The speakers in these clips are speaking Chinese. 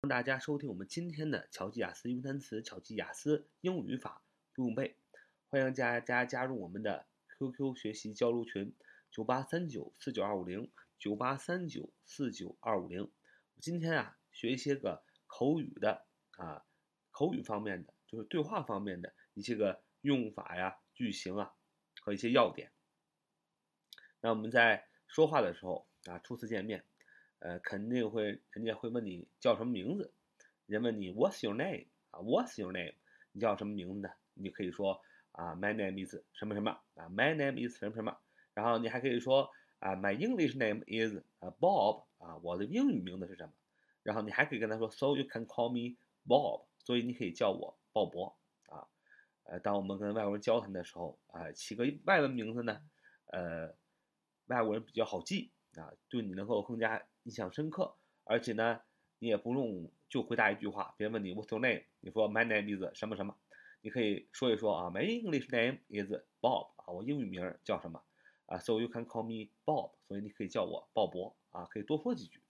欢迎大家收听我们今天的巧记雅思英语单词、巧记雅思英语语法不用背。欢迎大家加入我们的 QQ 学习交流群：九八三九四九二五零九八三九四九二五零。今天啊，学一些个口语的啊，口语方面的，就是对话方面的一些个用法呀、句型啊和一些要点。那我们在说话的时候啊，初次见面。呃，肯定会，人家会问你叫什么名字，人问你 What's your name 啊？What's your name？你叫什么名字呢？你就可以说啊，My name is 什么什么啊，My name is 什么什么。然后你还可以说啊，My English name is 啊，Bob 啊，我的英语名字是什么？然后你还可以跟他说，So you can call me Bob，所以你可以叫我鲍勃啊。呃，当我们跟外国人交谈的时候啊，起个外文名字呢，呃，外国人比较好记啊，对你能够更加。印象深刻，而且呢，你也不用就回答一句话。别人问你 What's your name？你说 My name is 什么什么。你可以说一说啊，My English name is Bob 啊，我英语名叫什么啊？So you can call me Bob，所以你可以叫我鲍勃啊，可以多说几句。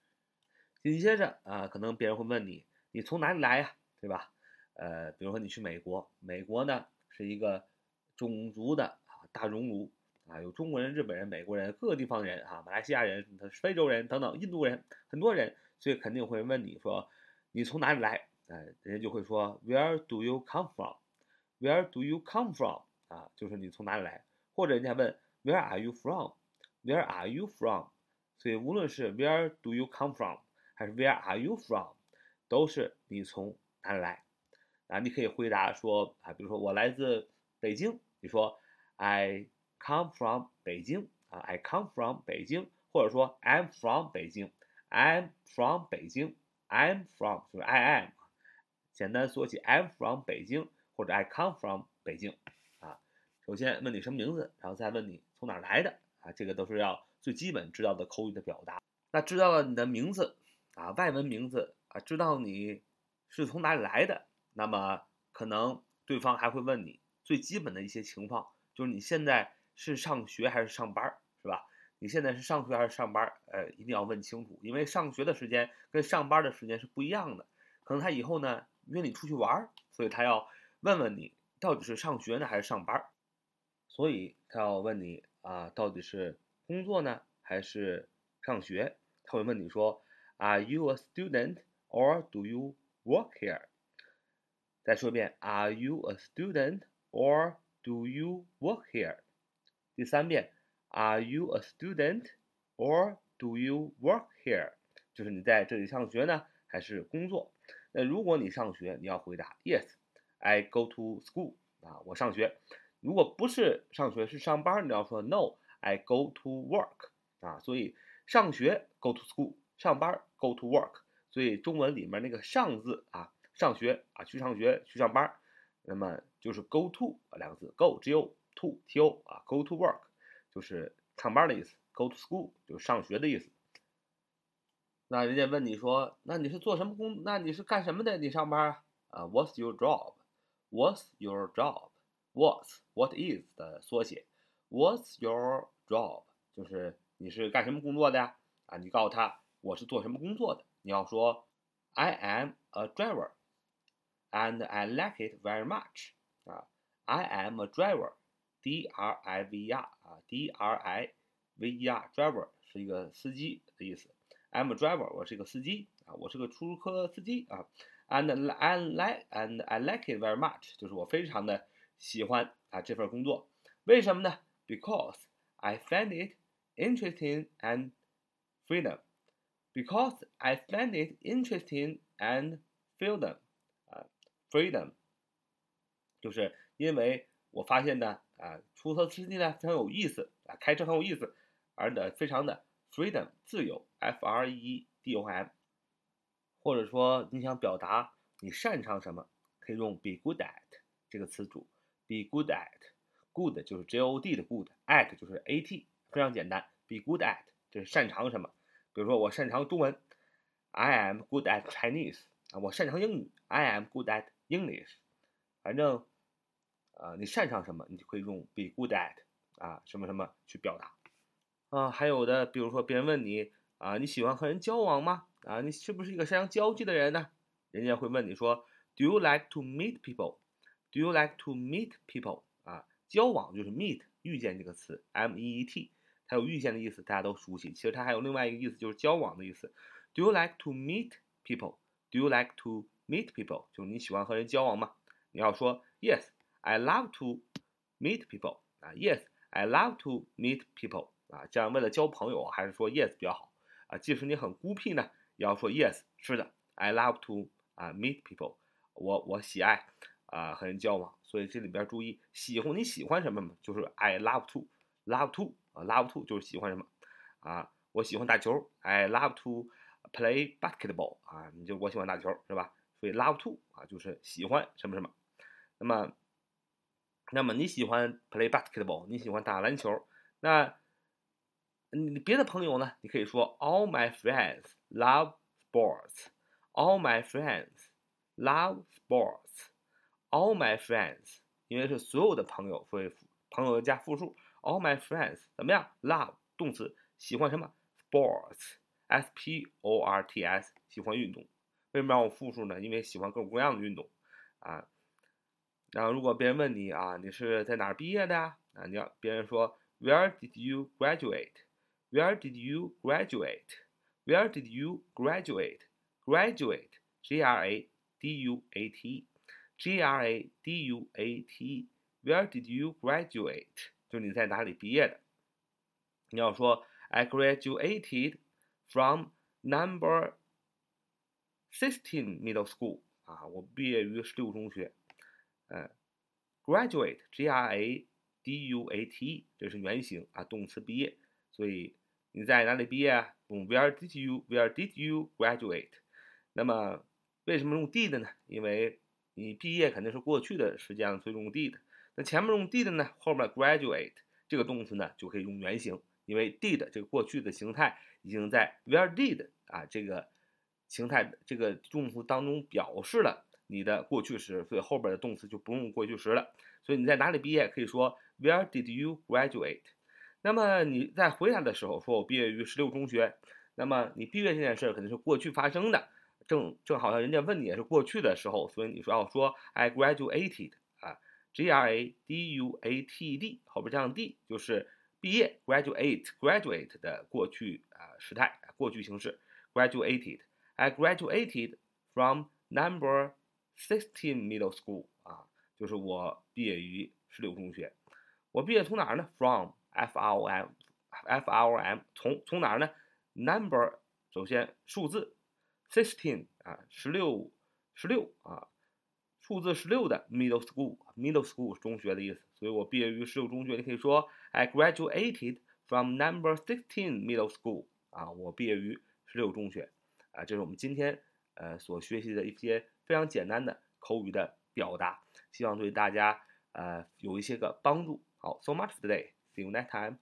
紧接着啊，可能别人会问你，你从哪里来呀？对吧？呃，比如说你去美国，美国呢是一个种族的啊大熔炉。啊，有中国人、日本人、美国人，各个地方人啊，马来西亚人、非洲人等等，印度人，很多人，所以肯定会问你说，你从哪里来？哎，人家就会说，Where do you come from？Where do you come from？啊，就是你从哪里来？或者人家问，Where are you from？Where are you from？所以无论是 Where do you come from，还是 Where are you from，都是你从哪里来？啊，你可以回答说啊，比如说我来自北京，你说 I。Come from 北京啊，I come from 北京，或者说 I'm from 北京，I'm from 北京，I'm from 就是 I am，简单缩写 I'm from 北京或者 I come from 北京啊。首先问你什么名字，然后再问你从哪来的啊，这个都是要最基本知道的口语的表达。那知道了你的名字啊，外文名字啊，知道你是从哪里来的，那么可能对方还会问你最基本的一些情况，就是你现在。是上学还是上班儿，是吧？你现在是上学还是上班儿？呃，一定要问清楚，因为上学的时间跟上班的时间是不一样的。可能他以后呢约你出去玩儿，所以他要问问你到底是上学呢还是上班儿。所以他要问你啊，到底是工作呢还是上学？他会问你说，Are you a student or do you work here？再说一遍，Are you a student or do you work here？第三遍，Are you a student or do you work here？就是你在这里上学呢，还是工作？那如果你上学，你要回答 Yes，I go to school。啊，我上学。如果不是上学，是上班，你要说 No，I go to work。啊，所以上学 go to school，上班 go to work。所以中文里面那个上字啊，上学啊，去上学，去上班，那么就是 go to 两个字，go 只有。to t o 啊，go to work 就是上班的意思，go to school 就是上学的意思。那人家问你说，那你是做什么工？那你是干什么的？你上班啊？What's your job？What's your job？What's what is 的缩写？What's your job？就是你是干什么工作的呀？啊，你告诉他我是做什么工作的。你要说，I am a driver，and I like it very much。啊，I am a driver。 D R I V R 啊，D R I V E R，driver 是一个司机的意思。I'm a driver，我是一个司机啊，我是个出租车司机啊。And I like and I like it very much，就是我非常的喜欢啊这份工作。为什么呢？Because I find it interesting and freedom. Because I find it interesting and freedom 啊，freedom 就是因为我发现呢。 啊，出租车司机呢非常有意思啊，开车很有意思，而且非常的 freedom 自由，f r e e d o m，或者说你想表达你擅长什么，可以用 be good at 这个词组，be good at，good 就是 g o d 的 good，at 就是 a t，非常简单，be good at 就是擅长什么，比如说我擅长中文，I am good at Chinese 啊，我擅长英语，I am good at English，反正。啊，你擅长什么，你就可以用 be good at 啊什么什么去表达啊。还有的，比如说别人问你啊，你喜欢和人交往吗？啊，你是不是一个擅长交际的人呢？人家会问你说，Do you like to meet people？Do you like to meet people？啊，交往就是 meet 遇见这个词，m e e t，它有遇见的意思，大家都熟悉。其实它还有另外一个意思，就是交往的意思。Do you like to meet people？Do you like to meet people？就是你喜欢和人交往吗？你要说 yes I love to meet people。啊，Yes，I love to meet people。啊，这样为了交朋友，还是说 Yes 比较好。啊，即使你很孤僻呢，也要说 Yes，是的，I love to 啊 meet people。我我喜爱啊和人交往。所以这里边注意，喜欢你喜欢什么嘛？就是 I love to，love to 啊，love to 就是喜欢什么啊？我喜欢打球，I love to play basketball 啊，你就我喜欢打球是吧？所以 love to 啊就是喜欢什么什么。那么，那么你喜欢 play basketball，你喜欢打篮球，那你别的朋友呢？你可以说 All my friends love sports. All my friends love sports. All my friends，因为是所有的朋友，所以朋友加复数。All my friends 怎么样？Love 动词，喜欢什么？Sports，S P O R T S，喜欢运动。为什么让我复数呢？因为喜欢各种各样的运动啊。然后如果别人问你啊，你是在哪儿毕业的呀？啊，你要别人说 Where did you graduate？Where did you graduate？Where did you graduate？Graduate，G R A D U A T。G R A D U A T，Where did you graduate？就是你在哪里毕业的。你要说 I graduated from number sixteen middle school 啊，我毕业于十六中学。 嗯，graduate，G R A D U A T，e，这是原型啊，动词毕业。所以你在哪里毕业啊？用 Where did you？Where did you graduate？那么为什么用 did 呢？因为你毕业肯定是过去的时间了，所以用 did。那前面用 did 呢，后面 graduate 这个动词呢就可以用原型，因为 did 这个过去的形态已经在 where did 啊这个形态这个动词当中表示了你的过去时，所以后边的动词就不用过去时了。所以你在哪里毕业，可以说 Where did you graduate？那么你在回答的时候说我毕业于十六中学，那么你毕业这件事肯定是过去发生的。正正好像人家问你也是过去的时候，所以你说要说 I graduated 啊，G R A D U A T E D 后边加上 D 就是毕业，graduate graduate 的过去啊时态，过去形式 graduated。I graduated from number sixteen middle school 啊，就是我毕业于十六中学。我毕业从哪儿呢？From F R O M F R O M 从从哪儿呢？Number 首先数字。Sixteen 啊，十六，十六啊，数字十六的 middle school，middle school 中学的意思。所以我毕业于十六中学，你可以说 I graduated from number sixteen middle school 啊，我毕业于十六中学啊。这是我们今天呃所学习的一些非常简单的口语的表达，希望对大家呃有一些个帮助。好，so much today，see you next time。